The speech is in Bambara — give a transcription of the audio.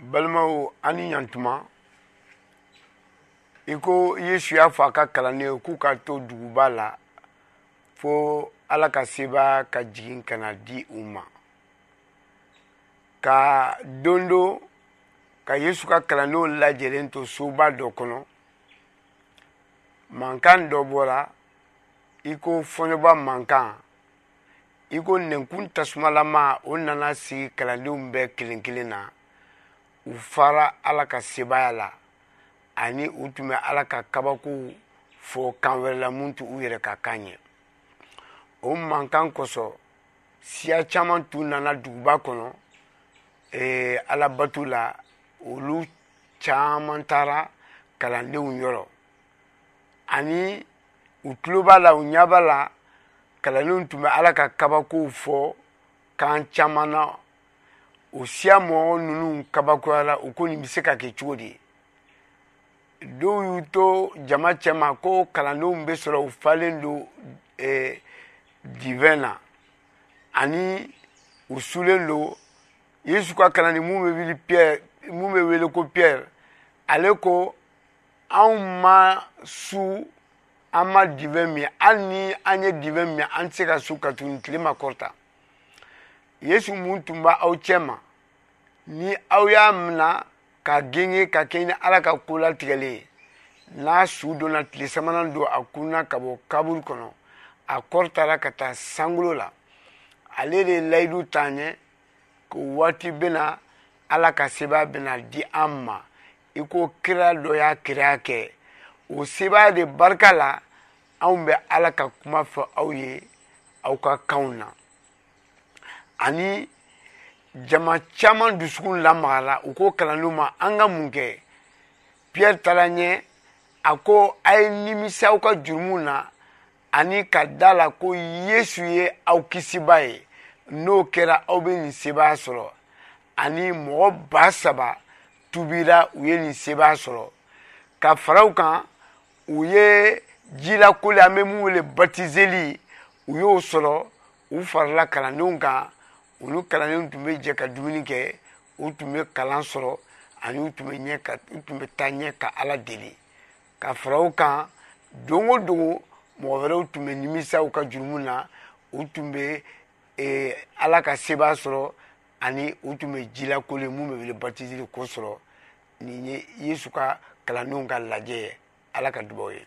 balimaw ani ɲantuma i ko i ye suya fɔ a ka kalanni ye k'u ka to duguba la fo ala ka seba ka jigin ka na di u ma ka don don ka yesu ka kalandenw lajɛlen to soba dɔ kɔnɔ mankan dɔ bɔra i ko fɔɲɔba mankan i ko nɛnkun tasumalama o nana sigi kalandenw bɛɛ kelen kelen na u fara ala ka sebaaya la ani u tun bɛ ala ka kabakow fɔ kan wɛrɛ la mun tɛ u yɛrɛ ka kan ye o mankan kosɔn siya caman tun nana duguba kɔnɔ ee, ala batu la olu caman taara kalandenw yɔrɔ ani u tulo b'a la u ɲɛ b'a la kalanlenw tun bɛ ala ka kabakow fɔ kan caman na o siya mɔgɔ ninnu kabakoyara u ko nin bɛ se ka kɛ cogo di dɔw y'u to jama cɛma ko kalandenw bɛ sɔrɔ u falen don eh, divɛn na ani u sulen don yesu ka kalanden mun bɛ wuli piyɛri mun bɛ wele ko piyɛri ale ko anw ma su an ma dibe min hali ni an ye dibe min an tɛ se ka su ka tuguni tile ma kɔrɔta yesu mun tun b'a aw cɛ ma ni aw y'a mina ka genge ka kɛɲɛ ni ala ka ko latigɛlen ye n'a su donna tile sabanan don a kunna ka bɔ kaburu kɔnɔ a kɔrɔtara ka taa sankolo la ale de ye layidu ta ɲɛ ko waati bɛna ala ka sebaa bɛna di an ma i ko kira dɔ y'a kiraya kɛ o sebaa de barika la anw bɛ ala ka kuma fɔ aw ye aw ka kanw na ani jama caman dusukun lamagara u ko kalandenw ma an ka mun kɛ piyɛri taara ɲɛ a ko a ye nimisa aw ka jurumu na ani ka da la ko yesu ye aw kisiba ye n'o kɛra aw bɛ nin sebaa sɔrɔ ani mɔgɔ ba saba tubira u ye nin sebaa sɔrɔ ka faraw kan u ye jilakoli an bɛ min wele batizeli u y'o sɔrɔ u farala kalandenw kan olu kalandenw tun bɛ jɛ ka dumuni kɛ u tun bɛ kalan sɔrɔ ani u tun bɛ ɲɛ ka u tun bɛ taa ɲɛ ka ala deli ka fara u kan don o don mɔgɔ wɛrɛw tun bɛ nimisa u ka jurumu na u tun bɛ eh, ala ka sebaa sɔrɔ ani u tun bɛ jilakoli mun bɛ wele batisiri ko sɔrɔ nin ye yesu ka kalandenw ka lajɛ ye ala ka dubaw ye